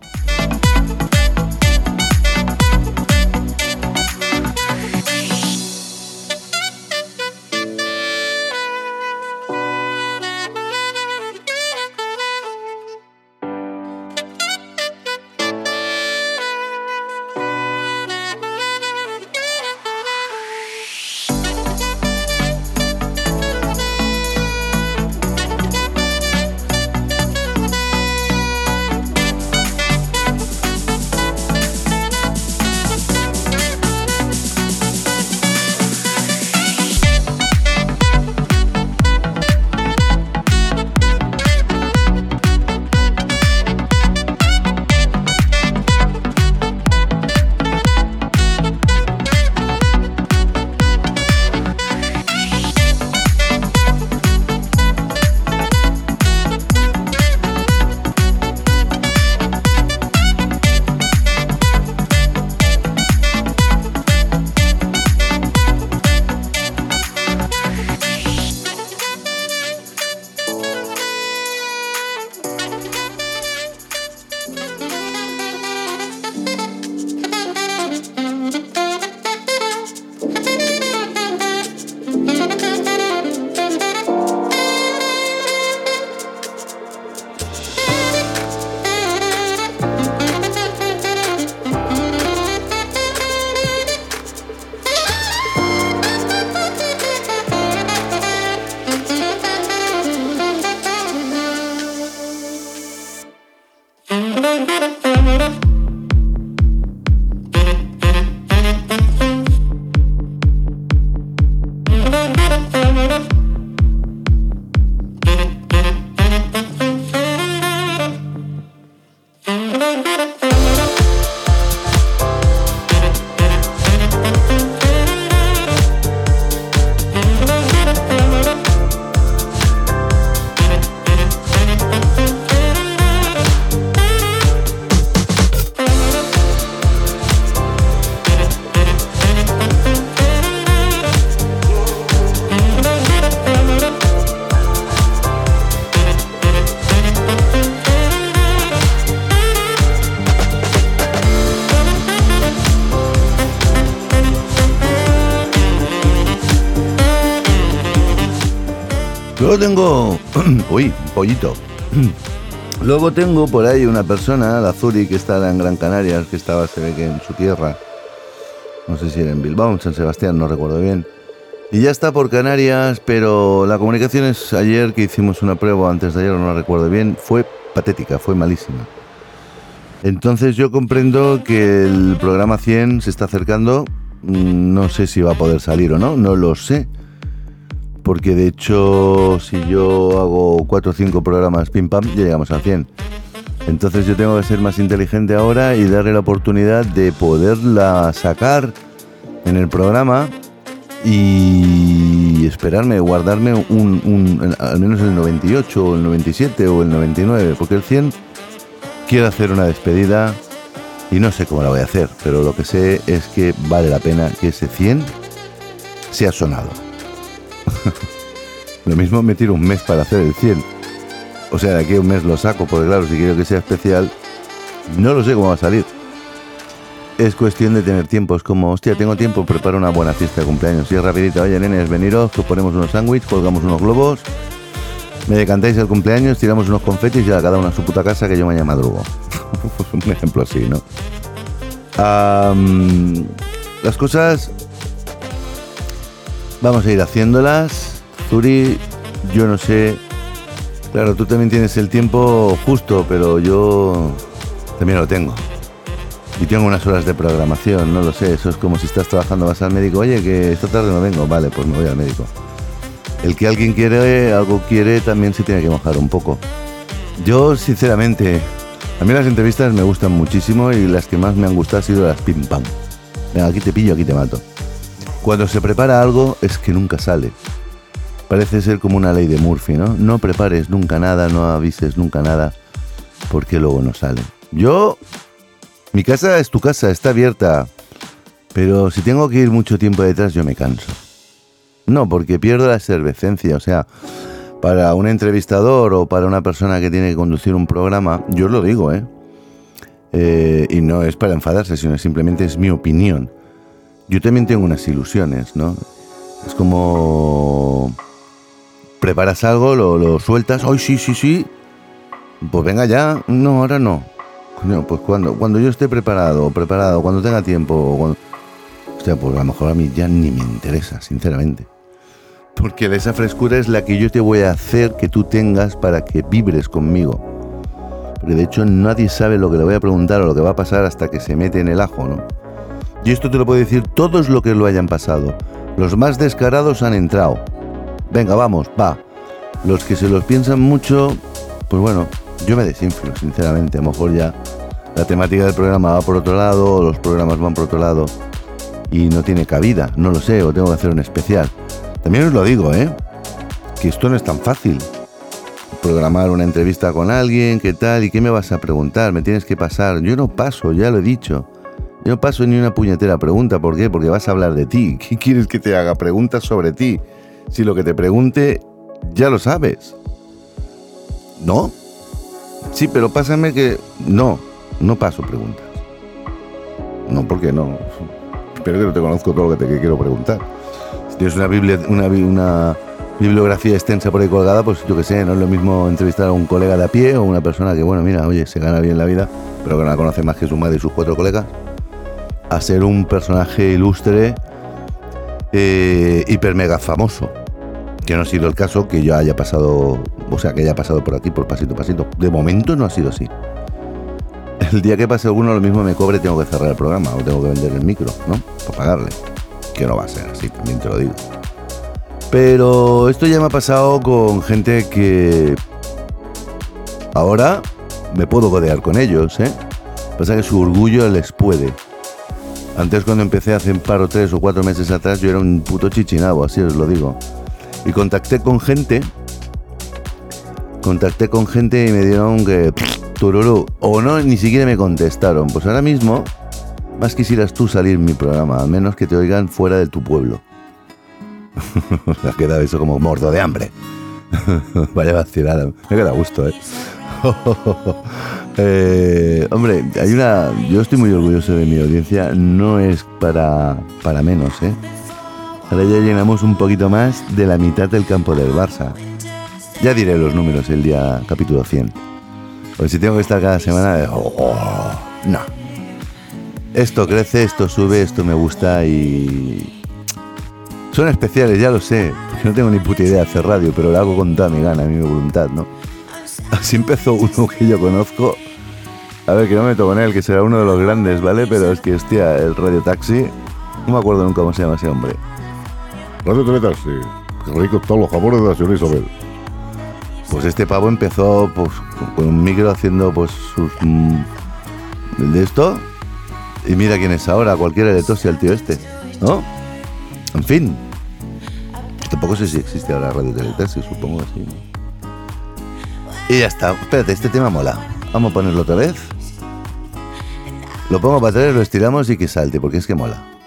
Tengo. Uy, pollito. Luego tengo por ahí una persona, la Zuri, que está en Gran Canarias, que estaba, se ve que en su tierra. No sé si era en Bilbao, en San Sebastián, no recuerdo bien. Y ya está por Canarias, pero la comunicación es ayer que hicimos una prueba, antes de ayer, no recuerdo bien, fue patética, fue malísima. Entonces yo comprendo que el programa 100 se está acercando, mm, no sé si va a poder salir o no, no lo sé porque de hecho si yo hago 4 o 5 programas pim pam, ya llegamos al 100. Entonces yo tengo que ser más inteligente ahora y darle la oportunidad de poderla sacar en el programa y esperarme, guardarme un, un- al menos el 98 o el 97 o el 99, porque el 100 quiero hacer una despedida y no sé cómo la voy a hacer, pero lo que sé es que vale la pena que ese 100 sea sonado. Lo mismo me tiro un mes para hacer el 100. O sea, de aquí a un mes lo saco, porque claro, si quiero que sea especial, no lo sé cómo va a salir. Es cuestión de tener tiempo. Es como, hostia, tengo tiempo, preparo una buena fiesta de cumpleaños. Y es rapidito, oye, nenes, veniros, que os ponemos unos sándwiches, colgamos unos globos, me decantáis el cumpleaños, tiramos unos confetis y a cada uno a su puta casa que yo mañana madrugo. un ejemplo así, ¿no? Las cosas vamos a ir haciéndolas. Zuri, yo no sé. Claro, tú también tienes el tiempo justo, pero yo también lo tengo. Y tengo unas horas de programación, no lo sé. Eso es como si estás trabajando, vas al médico, oye, que esta tarde no vengo. Vale, pues me voy al médico. El que alguien quiere, algo quiere, también se tiene que mojar un poco. Yo, sinceramente, a mí las entrevistas me gustan muchísimo y las que más me han gustado han sido las pam. Venga, aquí te pillo, aquí te mato. Cuando se prepara algo es que nunca sale. Parece ser como una ley de Murphy, ¿no? No prepares nunca nada, no avises nunca nada, porque luego no sale. Yo, mi casa es tu casa, está abierta, pero si tengo que ir mucho tiempo detrás yo me canso. No, porque pierdo la efervescencia, o sea, para un entrevistador o para una persona que tiene que conducir un programa, yo lo digo, ¿eh? Eh, y no es para enfadarse, sino simplemente es mi opinión. Yo también tengo unas ilusiones, ¿no? Es como preparas algo, lo, lo sueltas, ¡ay, sí, sí, sí! Pues venga ya, no, ahora no. Coño, pues cuando, cuando yo esté preparado, preparado, cuando tenga tiempo, o cuando... Hostia, pues a lo mejor a mí ya ni me interesa, sinceramente. Porque de esa frescura es la que yo te voy a hacer que tú tengas para que vibres conmigo. Porque de hecho nadie sabe lo que le voy a preguntar o lo que va a pasar hasta que se mete en el ajo, ¿no? Y esto te lo puedo decir todos lo que lo hayan pasado. Los más descarados han entrado. Venga, vamos, va. Los que se los piensan mucho, pues bueno, yo me desinflo, sinceramente. A lo mejor ya la temática del programa va por otro lado, o los programas van por otro lado, y no tiene cabida, no lo sé, o tengo que hacer un especial. También os lo digo, ¿eh? Que esto no es tan fácil. Programar una entrevista con alguien, ¿qué tal? ¿Y qué me vas a preguntar? Me tienes que pasar. Yo no paso, ya lo he dicho. Yo no paso ni una puñetera pregunta. ¿Por qué? Porque vas a hablar de ti. ¿Qué quieres que te haga? Preguntas sobre ti. Si lo que te pregunte ya lo sabes. ¿No? Sí, pero pásame que... No, no paso preguntas. No, porque no. Espero que no te conozco todo lo que te quiero preguntar. Si tienes una, una, una bibliografía extensa por ahí colgada, pues yo qué sé, no es lo mismo entrevistar a un colega de a pie o una persona que, bueno, mira, oye, se gana bien la vida, pero que no la conoce más que su madre y sus cuatro colegas, a ser un personaje ilustre, eh, hiper mega famoso. Que no ha sido el caso que yo haya pasado, o sea, que haya pasado por aquí por pasito pasito. De momento no ha sido así. El día que pase alguno lo mismo me cobre tengo que cerrar el programa o tengo que vender el micro, ¿no? Para pagarle. Que no va a ser así, también te lo digo. Pero esto ya me ha pasado con gente que ahora me puedo codear con ellos, ¿eh? Pasa que su orgullo les puede. Antes cuando empecé hace un par o tres o cuatro meses atrás yo era un puto chichinabo, así os lo digo. Y contacté con gente, contacté con gente y me dieron que tururú, o no, ni siquiera me contestaron. Pues ahora mismo, más quisieras tú salir en mi programa, al menos que te oigan fuera de tu pueblo. Me ha quedado eso como mordo de hambre. Vaya vacilada. Me queda gusto, ¿eh? Eh, hombre, hay una. Yo estoy muy orgulloso de mi audiencia. No es para, para menos, ¿eh? Ahora ya llenamos un poquito más de la mitad del campo del Barça. Ya diré los números el día capítulo 100. Porque si tengo que estar cada semana. oh, no. Esto crece, esto sube, esto me gusta y. Son especiales, ya lo sé. No tengo ni puta idea de hacer radio, pero lo hago con toda mi gana, mi voluntad, ¿no? Así empezó uno que yo conozco. A ver, que no me meto con él, que será uno de los grandes, ¿vale? Pero es que, hostia, el Radio Taxi. No me acuerdo nunca cómo se llama ese hombre. Radio Teletaxi. Qué rico están los jamones de la señora Isabel. Pues este pavo empezó pues, con un micro haciendo pues sus. mm, de esto. Y mira quién es ahora, cualquiera le tose al tío este, ¿no? En fin. Tampoco sé si existe ahora Radio Teletaxi, supongo que sí. Y ya está. Espérate, este tema mola. Vamos a ponerlo otra vez. Lo pongo para atrás, lo estiramos y que salte, porque es que mola.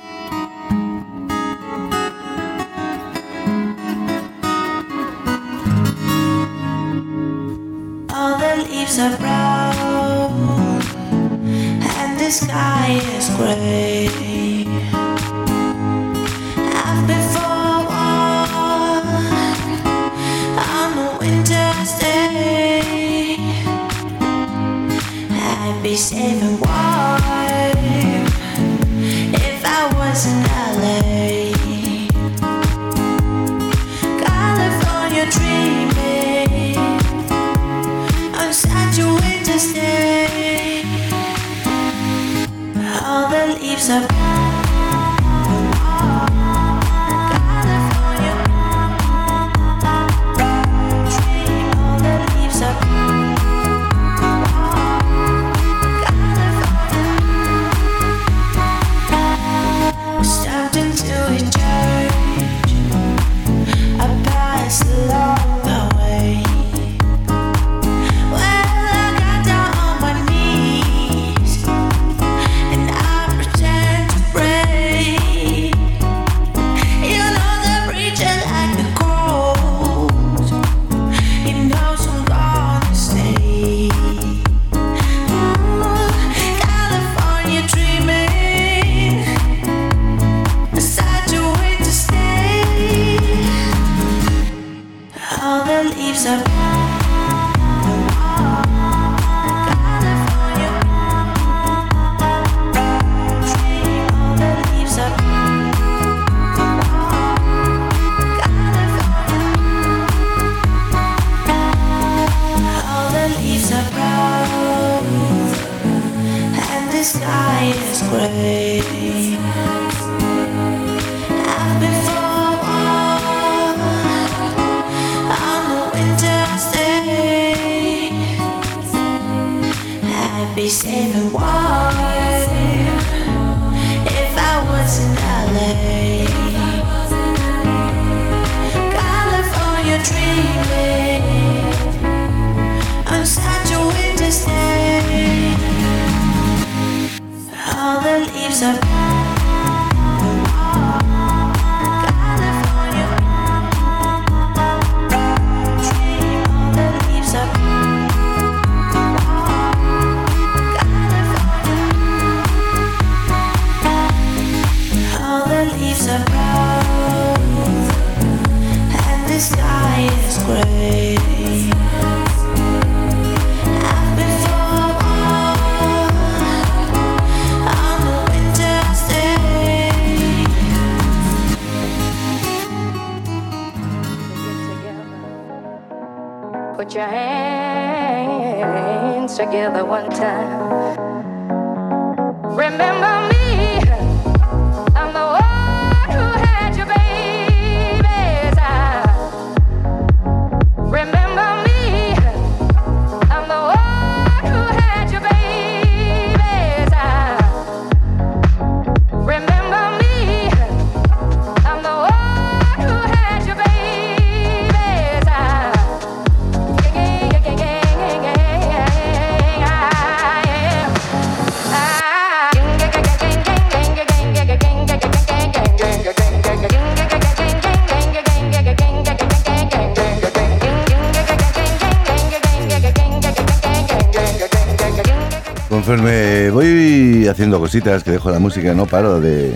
Cositas, que dejo la música, no paro de,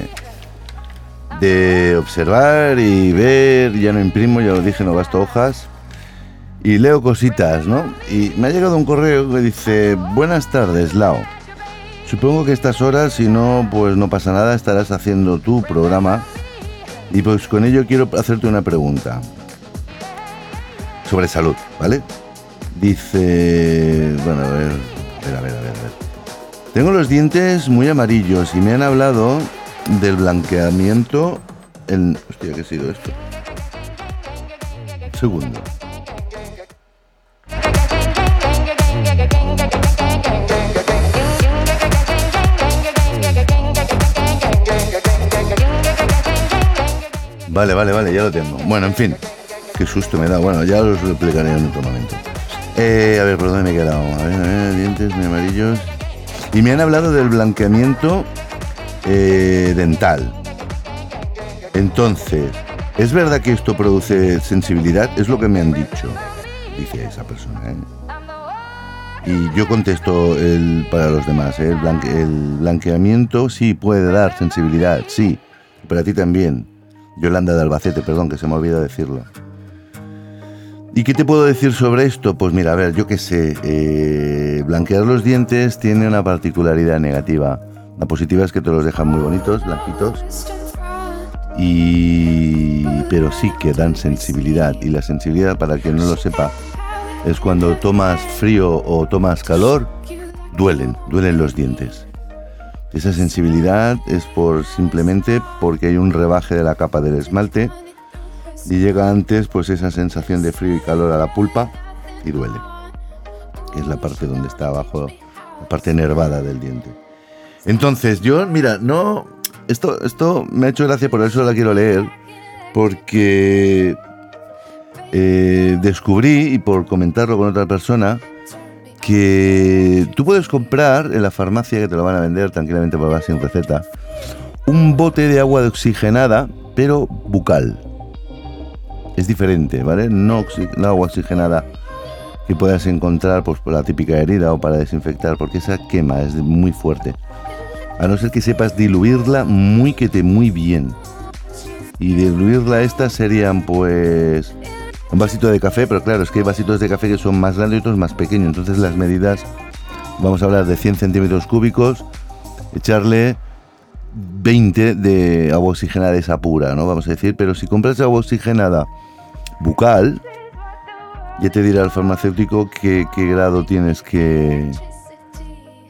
de observar y ver, ya no imprimo, ya lo dije, no gasto hojas, y leo cositas, ¿no? Y me ha llegado un correo que dice, buenas tardes, Lao. Supongo que estas horas, si no, pues no pasa nada, estarás haciendo tu programa, y pues con ello quiero hacerte una pregunta sobre salud, ¿vale? Dice, bueno, a ver, ver. a ver. Tengo los dientes muy amarillos y me han hablado del blanqueamiento en... Hostia, ¿qué ha sido esto? Segundo. Vale, vale, vale, ya lo tengo. Bueno, en fin, qué susto me da. Bueno, ya os lo explicaré en otro momento. Eh, a ver, ¿por dónde me he quedado? A ver, a ver, dientes muy amarillos. Y me han hablado del blanqueamiento eh, dental. Entonces, ¿es verdad que esto produce sensibilidad? Es lo que me han dicho, dice esa persona. ¿eh? Y yo contesto el, para los demás. ¿eh? El, el blanqueamiento sí puede dar sensibilidad, sí. Pero a ti también. Yolanda de Albacete, perdón, que se me olvida decirlo. ¿Y qué te puedo decir sobre esto? Pues mira, a ver, yo qué sé. eh, blanquear los dientes tiene una particularidad negativa. La positiva es que te los dejan muy bonitos, blanquitos. Y... Pero sí que dan sensibilidad. Y la sensibilidad, para quien no lo sepa, es cuando tomas frío o tomas calor, duelen, duelen los dientes. Esa sensibilidad es por simplemente porque hay un rebaje de la capa del esmalte y llega antes pues esa sensación de frío y calor a la pulpa y duele. Es la parte donde está abajo, la parte nervada del diente. Entonces, yo, mira, no. Esto, esto me ha hecho gracia, por eso la quiero leer. Porque eh, descubrí, y por comentarlo con otra persona, que tú puedes comprar en la farmacia, que te lo van a vender tranquilamente por sin receta, un bote de agua oxigenada, pero bucal. Es diferente, ¿vale? No, no agua oxigenada que puedas encontrar pues, por la típica herida o para desinfectar, porque esa quema es muy fuerte. A no ser que sepas diluirla muy que te muy bien. Y diluirla esta serían pues un vasito de café, pero claro, es que hay vasitos de café que son más grandes y otros más pequeños. Entonces las medidas, vamos a hablar de 100 centímetros cúbicos, echarle 20 de agua oxigenada esa pura, ¿no? Vamos a decir, pero si compras agua oxigenada bucal, ya te dirá el farmacéutico qué, qué grado tienes que,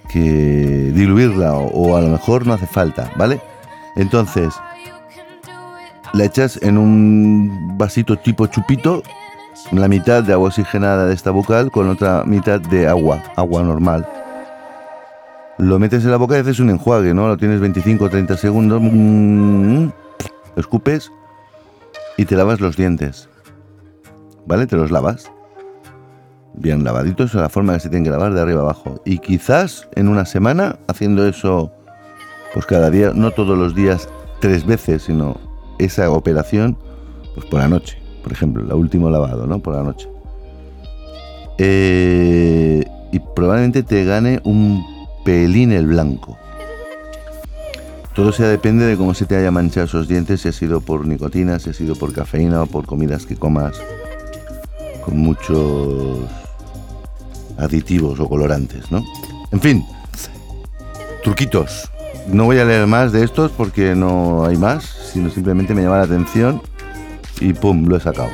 que diluirla o, a lo mejor no hace falta, ¿vale? Entonces, la echas en un vasito tipo chupito, la mitad de agua oxigenada de esta bucal con otra mitad de agua, agua normal. Lo metes en la boca y haces un enjuague, ¿no? Lo tienes 25 o 30 segundos, mm, escupes y te lavas los dientes. ¿Vale? Te los lavas. Bien lavaditos, a la forma que se tienen que lavar de arriba abajo. Y quizás en una semana, haciendo eso, pues cada día, no todos los días, tres veces, sino esa operación, pues por la noche, por ejemplo, el último lavado, ¿no? Por la noche. Eh, y probablemente te gane un pelín el blanco. Todo sea depende de cómo se te haya manchado esos dientes, si ha sido por nicotina, si ha sido por cafeína o por comidas que comas con muchos aditivos o colorantes, ¿no? En fin, truquitos. No voy a leer más de estos porque no hay más, sino simplemente me llama la atención y pum, lo he sacado.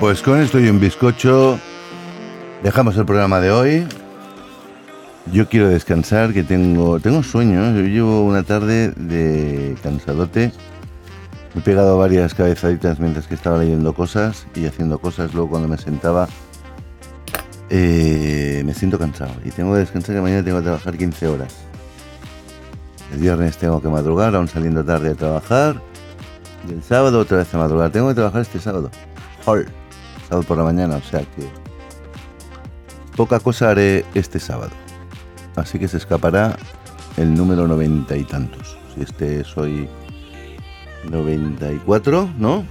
Pues con esto y un bizcocho dejamos el programa de hoy. Yo quiero descansar, que tengo tengo sueño. ¿eh? Yo llevo una tarde de cansadote. He pegado varias cabezaditas mientras que estaba leyendo cosas y haciendo cosas. Luego cuando me sentaba eh, me siento cansado y tengo que descansar que mañana tengo que trabajar 15 horas. El viernes tengo que madrugar, aún saliendo tarde a trabajar. Y el sábado otra vez a madrugar. Tengo que trabajar este sábado. Hol. Por la mañana, o sea que poca cosa haré este sábado. Así que se escapará el número noventa y tantos. Si este es hoy 94, ¿no?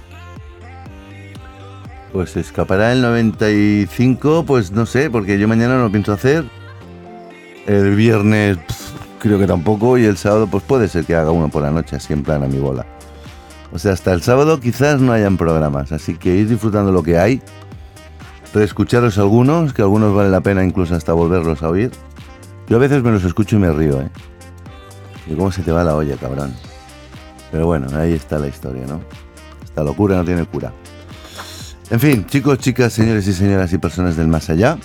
Pues se escapará el 95, pues no sé, porque yo mañana no lo pienso hacer. El viernes creo que tampoco y el sábado pues puede ser que haga uno por la noche, así en plan a mi bola. O sea, hasta el sábado quizás no hayan programas, así que ir disfrutando lo que hay. Reescucharos algunos, que algunos vale la pena incluso hasta volverlos a oír. Yo a veces me los escucho y me río, ¿eh? Y cómo se te va la olla, cabrón. Pero bueno, ahí está la historia, ¿no? Esta locura no tiene cura. En fin, chicos, chicas, señores y señoras y personas del más allá.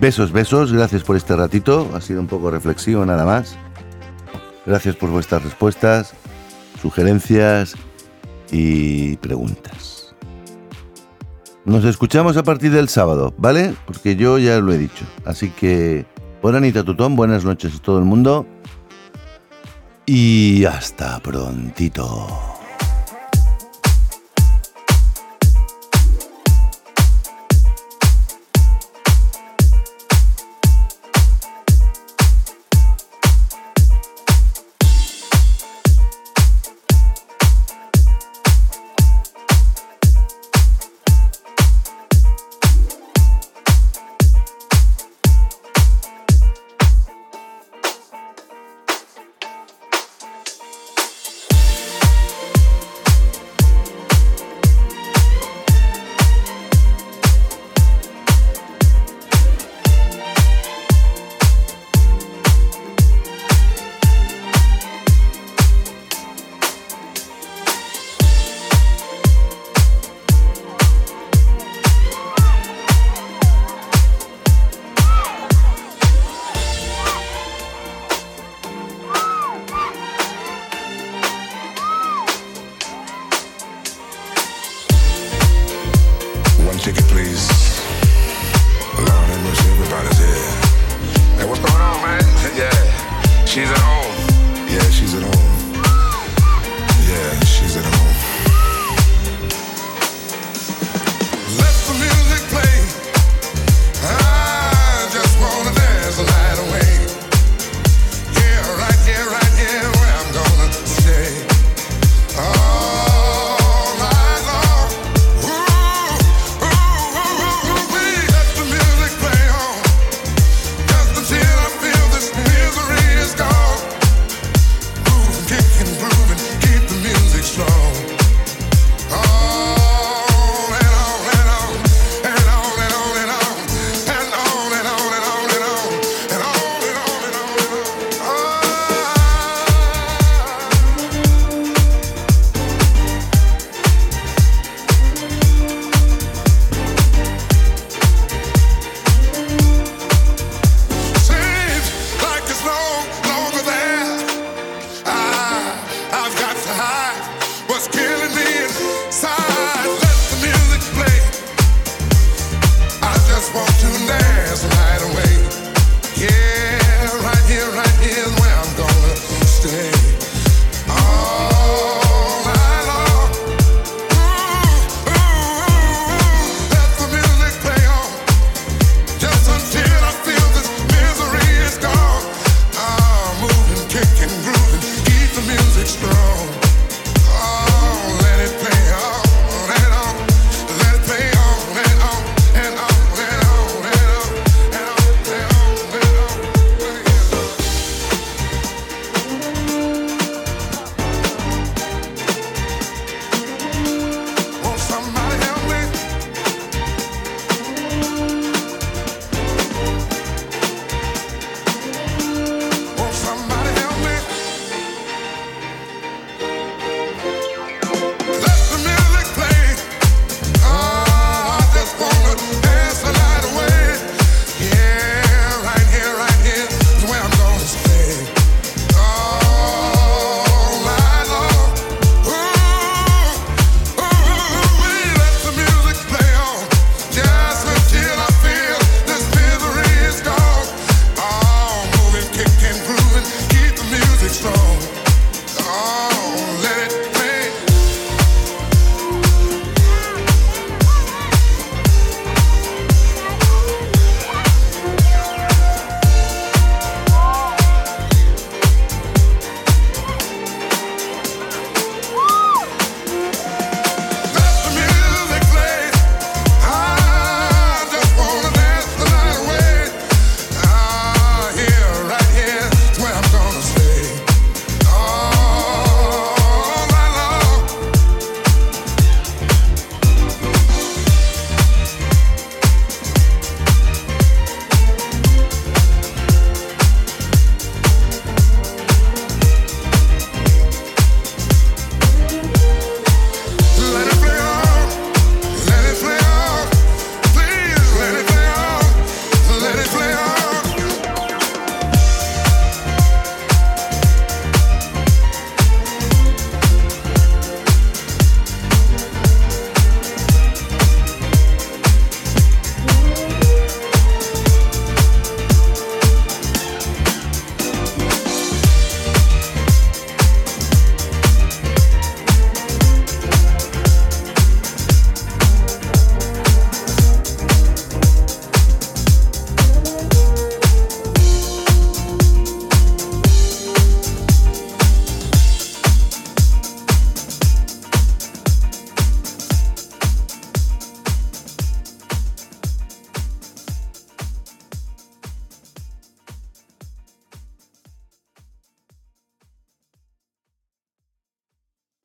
Besos, besos, gracias por este ratito. Ha sido un poco reflexivo nada más. Gracias por vuestras respuestas, sugerencias y preguntas. Nos escuchamos a partir del sábado, ¿vale? Porque yo ya lo he dicho. Así que, Bonanita Tutón, buenas noches a todo el mundo. Y hasta prontito.